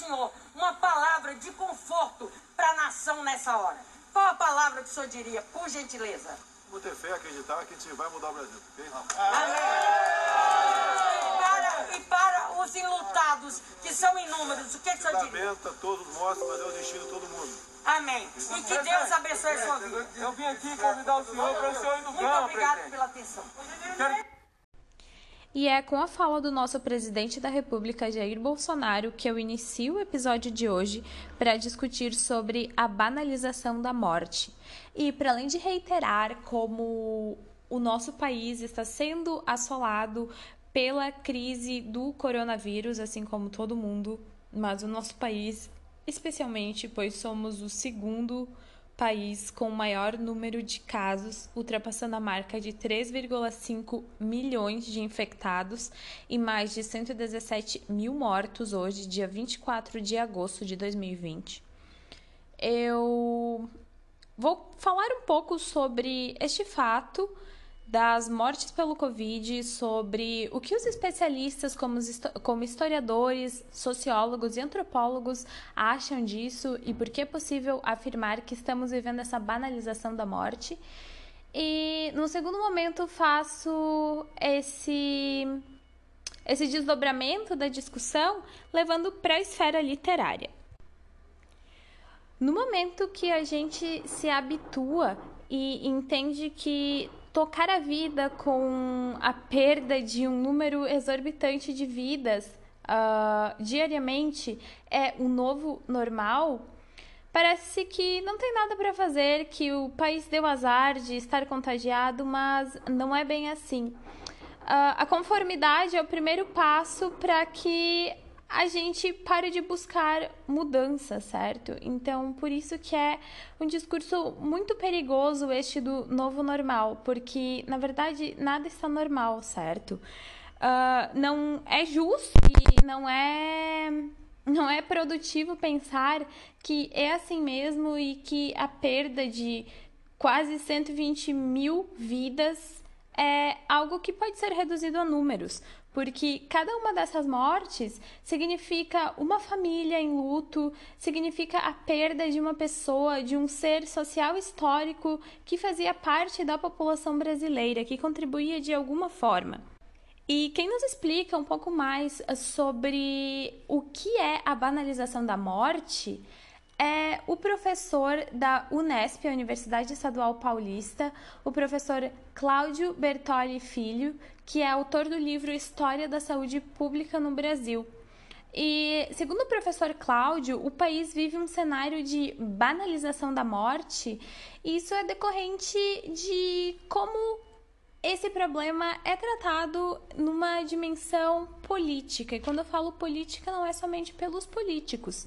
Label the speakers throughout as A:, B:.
A: senhor uma palavra de conforto para a nação nessa hora. Qual a palavra que o senhor diria, por gentileza?
B: Vamos ter fé, acreditar que a gente vai mudar o Brasil, ok?
A: Para, e para os enlutados, que são inúmeros, o que, que o senhor diria?
B: Todos mortos, mas é o destino de todo mundo.
A: Amém. E que Deus abençoe a sua vida.
C: Eu vim aqui convidar o senhor para o senhor ir no
A: Muito
C: campo,
A: obrigado pela atenção.
D: E é com a fala do nosso presidente da República, Jair Bolsonaro, que eu inicio o episódio de hoje para discutir sobre a banalização da morte. E para além de reiterar como o nosso país está sendo assolado pela crise do coronavírus, assim como todo mundo, mas o nosso país especialmente, pois somos o segundo país com o maior número de casos, ultrapassando a marca de 3,5 milhões de infectados e mais de 117 mil mortos hoje, dia 24 de agosto de 2020. Eu vou falar um pouco sobre este fato das mortes pelo Covid, sobre o que os especialistas, como, como historiadores, sociólogos e antropólogos, acham disso e por que é possível afirmar que estamos vivendo essa banalização da morte. E no segundo momento faço esse esse desdobramento da discussão levando para a esfera literária. No momento que a gente se habitua e entende que tocar a vida com a perda de um número exorbitante de vidas ah, diariamente é o novo normal, parece que não tem nada para fazer, que o país deu azar de estar contagiado, mas não é bem assim. Ah, a conformidade é o primeiro passo para que a gente pare de buscar mudança, certo? Então, por isso que é um discurso muito perigoso este do novo normal, porque na verdade nada está normal, certo? Ah, não é justo e não é não é produtivo pensar que é assim mesmo e que a perda de quase 120 mil vidas é algo que pode ser reduzido a números, porque cada uma dessas mortes significa uma família em luto, significa a perda de uma pessoa, de um ser social histórico que fazia parte da população brasileira, que contribuía de alguma forma. E quem nos explica um pouco mais sobre o que é a banalização da morte é o professor da Unesp, a Universidade Estadual Paulista, o professor Cláudio Bertoli Filho, que é autor do livro História da Saúde Pública no Brasil. E, segundo o professor Cláudio, o país vive um cenário de banalização da morte, e isso é decorrente de como esse problema é tratado numa dimensão política. E quando eu falo política, não é somente pelos políticos.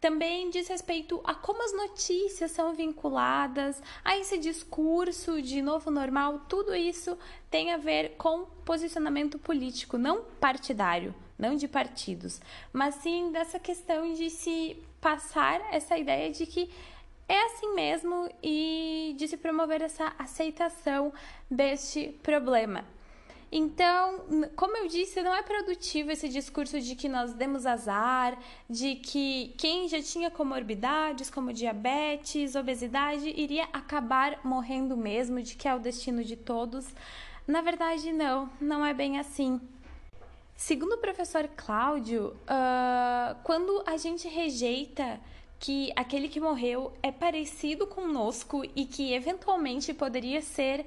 D: Também diz respeito a como as notícias são vinculadas a esse discurso de novo normal. Tudo isso tem a ver com posicionamento político, não partidário, não de partidos, mas sim dessa questão de se passar essa ideia de que é assim mesmo e de se promover essa aceitação deste problema. Então, como eu disse, não é produtivo esse discurso de que nós demos azar, de que quem já tinha comorbidades como diabetes, obesidade, iria acabar morrendo mesmo, de que é o destino de todos. Na verdade, não, não é bem assim. Segundo o professor Cláudio, ah, quando a gente rejeita que aquele que morreu é parecido conosco e que eventualmente poderia ser,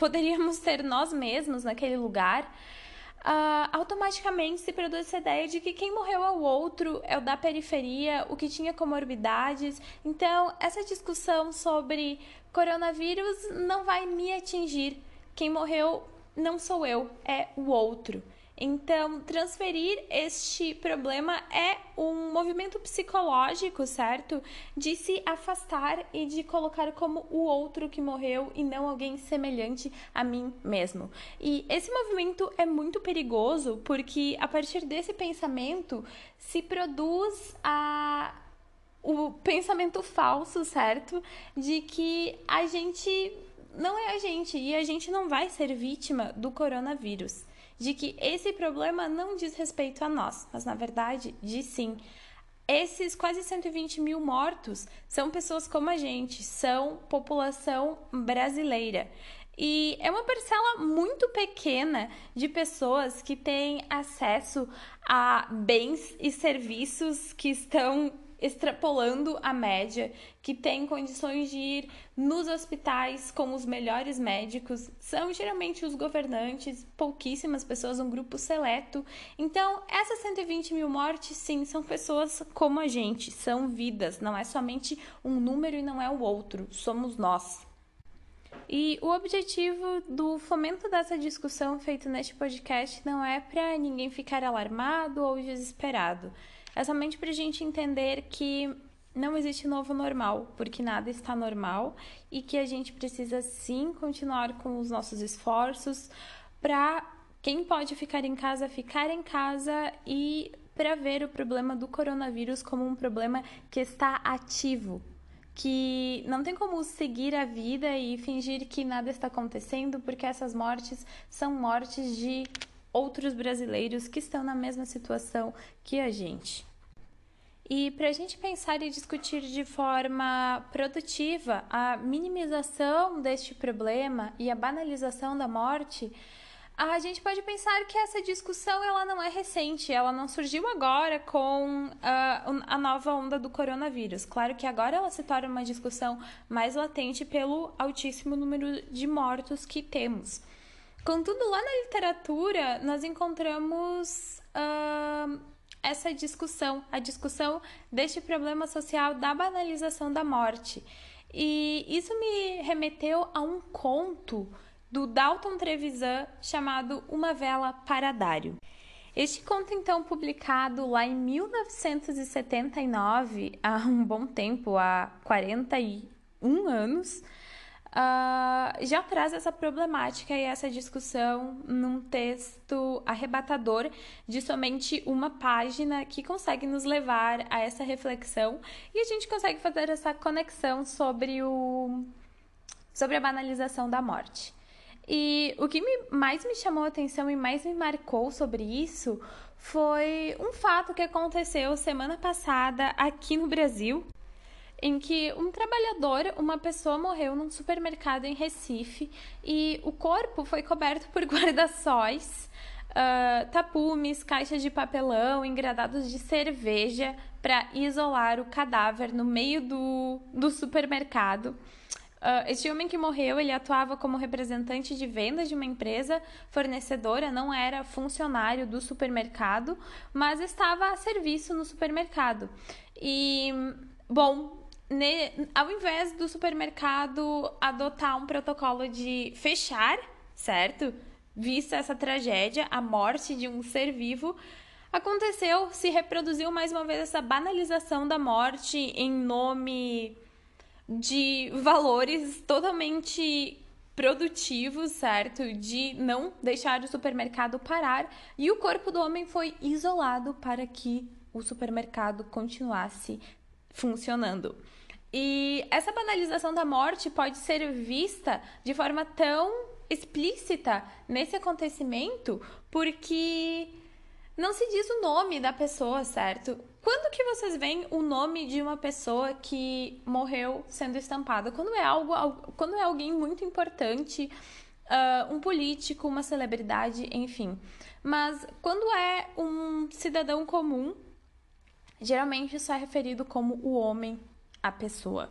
D: poderíamos ser nós mesmos naquele lugar, ah, automaticamente se produz essa ideia de que quem morreu é o outro, é o da periferia, o que tinha comorbidades. Então, essa discussão sobre coronavírus não vai me atingir. Quem morreu não sou eu, é o outro. Então, transferir este problema é um movimento psicológico, certo? De se afastar e de colocar como o outro que morreu e não alguém semelhante a mim mesmo. E esse movimento é muito perigoso porque a partir desse pensamento se produz a o pensamento falso, certo? De que a gente não é a gente e a gente não vai ser vítima do coronavírus. De que esse problema não diz respeito a nós, mas na verdade diz sim. esses quase 120 mil mortos são pessoas como a gente, são população brasileira. E é uma parcela muito pequena de pessoas que têm acesso a bens e serviços que estão extrapolando a média, que têm condições de ir nos hospitais com os melhores médicos, são geralmente os governantes, pouquíssimas pessoas, um grupo seleto. Então, essas 120 mil mortes, sim, são pessoas como a gente, são vidas, não é somente um número e não é o outro, somos nós. E o objetivo do fomento dessa discussão feito neste podcast não é para ninguém ficar alarmado ou desesperado. É somente para a gente entender que não existe novo normal, porque nada está normal e que a gente precisa sim continuar com os nossos esforços para quem pode ficar em casa, ficar em casa e para ver o problema do coronavírus como um problema que está ativo, que não tem como seguir a vida e fingir que nada está acontecendo, porque essas mortes são mortes de outros brasileiros que estão na mesma situação que a gente. E para a gente pensar e discutir de forma produtiva a minimização deste problema e a banalização da morte, a gente pode pensar que essa discussão ela não é recente, ela não surgiu agora com uh, a nova onda do coronavírus. Claro que agora ela se torna uma discussão mais latente pelo altíssimo número de mortos que temos. Contudo, lá na literatura, nós encontramos uh, essa discussão, a discussão deste problema social da banalização da morte. E isso me remeteu a um conto do Dalton Trevisan chamado Uma Vela para Dário. Este conto, então, publicado lá em 1979, há um bom tempo, há 41 anos, uh, já traz essa problemática e essa discussão num texto arrebatador de somente uma página que consegue nos levar a essa reflexão e a gente consegue fazer essa conexão sobre, o, sobre a banalização da morte. E o que me, mais me chamou a atenção e mais me marcou sobre isso foi um fato que aconteceu semana passada aqui no Brasil, em que um trabalhador, uma pessoa morreu num supermercado em Recife e o corpo foi coberto por guarda-sóis, uh, tapumes, caixas de papelão, engradados de cerveja para isolar o cadáver no meio do, do supermercado. Uh, este homem que morreu, ele atuava como representante de vendas de uma empresa fornecedora, não era funcionário do supermercado, mas estava a serviço no supermercado. E, bom, ne, ao invés do supermercado adotar um protocolo de fechar, certo? Vista essa tragédia, a morte de um ser vivo, aconteceu, se reproduziu mais uma vez essa banalização da morte em nome de valores totalmente produtivos, certo? De não deixar o supermercado parar e o corpo do homem foi isolado para que o supermercado continuasse funcionando. E essa banalização da morte pode ser vista de forma tão explícita nesse acontecimento porque não se diz o nome da pessoa, certo? Quando que vocês veem o nome de uma pessoa que morreu sendo estampada? Quando é algo, quando é alguém muito importante, uh, um político, uma celebridade, enfim. Mas quando é um cidadão comum, geralmente isso é referido como o homem, a pessoa.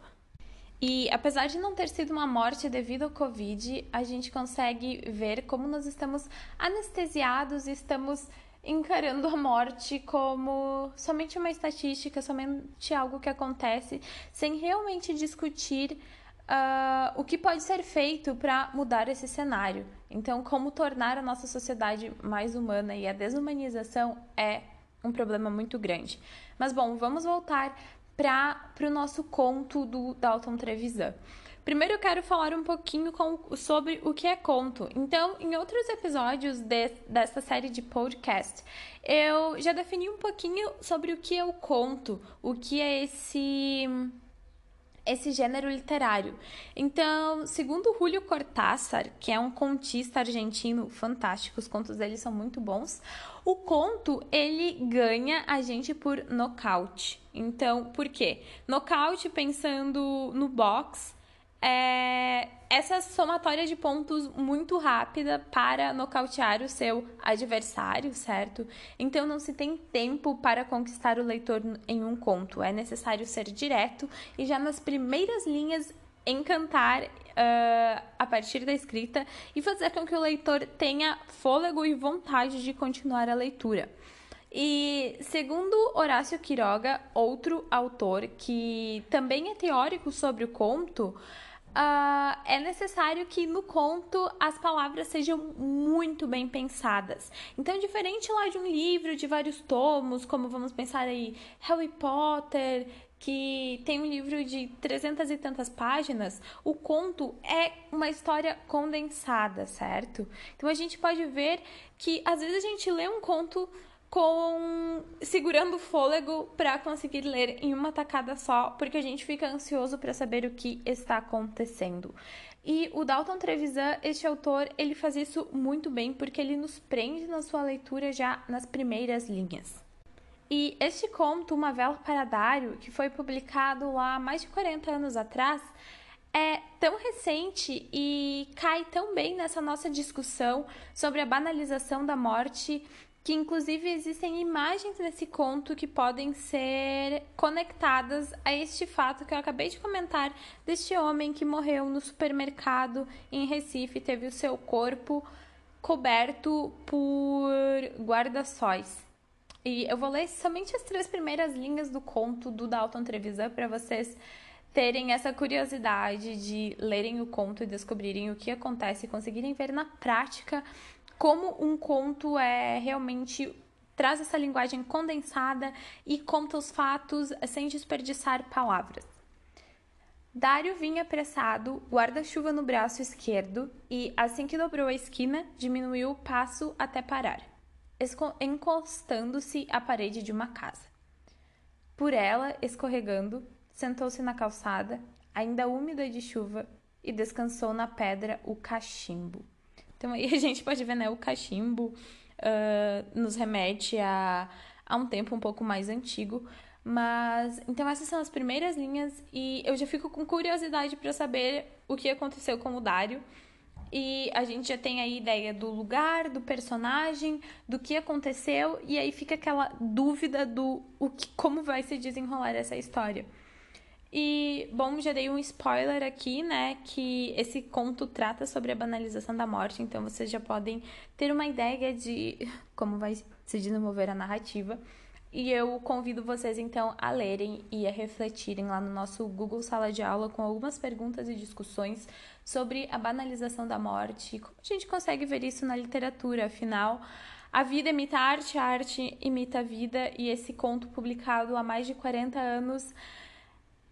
D: E apesar de não ter sido uma morte devido ao Covid, a gente consegue ver como nós estamos anestesiados e estamos encarando a morte como somente uma estatística, somente algo que acontece, sem realmente discutir uh, o que pode ser feito para mudar esse cenário. Então, como tornar a nossa sociedade mais humana e a desumanização é um problema muito grande. Mas, bom, vamos voltar para o nosso conto do Dalton Trevisan. Primeiro eu quero falar um pouquinho com, sobre o que é conto. Então, em outros episódios de, dessa série de podcast, eu já defini um pouquinho sobre o que é o conto, o que é esse esse gênero literário. Então, segundo Julio Cortázar, que é um contista argentino fantástico, os contos dele são muito bons, o conto ele ganha a gente por nocaute. Então, por quê? Nocaute pensando no box é essa somatória de pontos muito rápida para nocautear o seu adversário, certo? Então não se tem tempo para conquistar o leitor em um conto, é necessário ser direto e já nas primeiras linhas encantar uh, a partir da escrita e fazer com que o leitor tenha fôlego e vontade de continuar a leitura. E segundo Horácio Quiroga, outro autor que também é teórico sobre o conto, Uh, é necessário que no conto as palavras sejam muito bem pensadas. Então, diferente lá de um livro de vários tomos, como vamos pensar aí Harry Potter, que tem um livro de trezentas e tantas páginas, o conto é uma história condensada, certo? Então a gente pode ver que às vezes a gente lê um conto com segurando o fôlego para conseguir ler em uma tacada só, porque a gente fica ansioso para saber o que está acontecendo. E o Dalton Trevisan, este autor, ele faz isso muito bem porque ele nos prende na sua leitura já nas primeiras linhas. E este conto, Uma Vela para Dário, que foi publicado lá mais de 40 anos atrás, é tão recente e cai tão bem nessa nossa discussão sobre a banalização da morte que inclusive existem imagens nesse conto que podem ser conectadas a este fato que eu acabei de comentar deste homem que morreu no supermercado em Recife, teve o seu corpo coberto por guarda-sóis. E eu vou ler somente as três primeiras linhas do conto do Dalton Trevisan para vocês terem essa curiosidade de lerem o conto e descobrirem o que acontece e conseguirem ver na prática como um conto é realmente traz essa linguagem condensada e conta os fatos sem desperdiçar palavras. Dário vinha apressado, guarda-chuva no braço esquerdo, e, assim que dobrou a esquina, diminuiu o passo até parar, encostando-se à parede de uma casa. Por ela, escorregando, sentou-se na calçada, ainda úmida de chuva, e descansou na pedra o cachimbo. Então aí a gente pode ver, né, o cachimbo uh, nos remete a, a um tempo um pouco mais antigo. Mas então essas são as primeiras linhas e eu já fico com curiosidade para saber o que aconteceu com o Dário. E a gente já tem a ideia do lugar, do personagem, do que aconteceu, e aí fica aquela dúvida do o que, como vai se desenrolar essa história. E, bom, já dei um spoiler aqui, né? Que esse conto trata sobre a banalização da morte, então vocês já podem ter uma ideia de como vai se desenvolver a narrativa. E eu convido vocês então a lerem e a refletirem lá no nosso Google Sala de Aula com algumas perguntas e discussões sobre a banalização da morte como a gente consegue ver isso na literatura. Afinal, a vida imita a arte, a arte imita a vida, e esse conto publicado há mais de 40 anos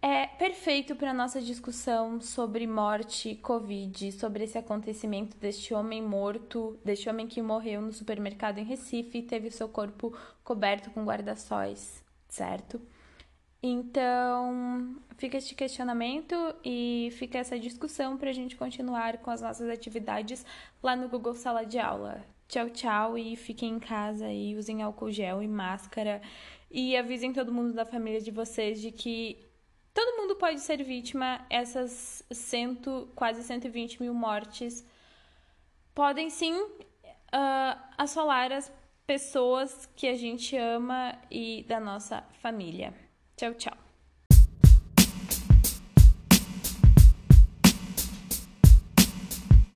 D: é perfeito para nossa discussão sobre morte, Covid, sobre esse acontecimento deste homem morto, deste homem que morreu no supermercado em Recife e teve seu corpo coberto com guarda-sóis, certo? Então, fica este questionamento e fica essa discussão para a gente continuar com as nossas atividades lá no Google Sala de Aula. Tchau, tchau e fiquem em casa e usem álcool gel e máscara e avisem todo mundo da família de vocês de que Todo mundo pode ser vítima, essas cento, quase 120 mil mortes podem sim uh, assolar as pessoas que a gente ama e da nossa família. Tchau, tchau.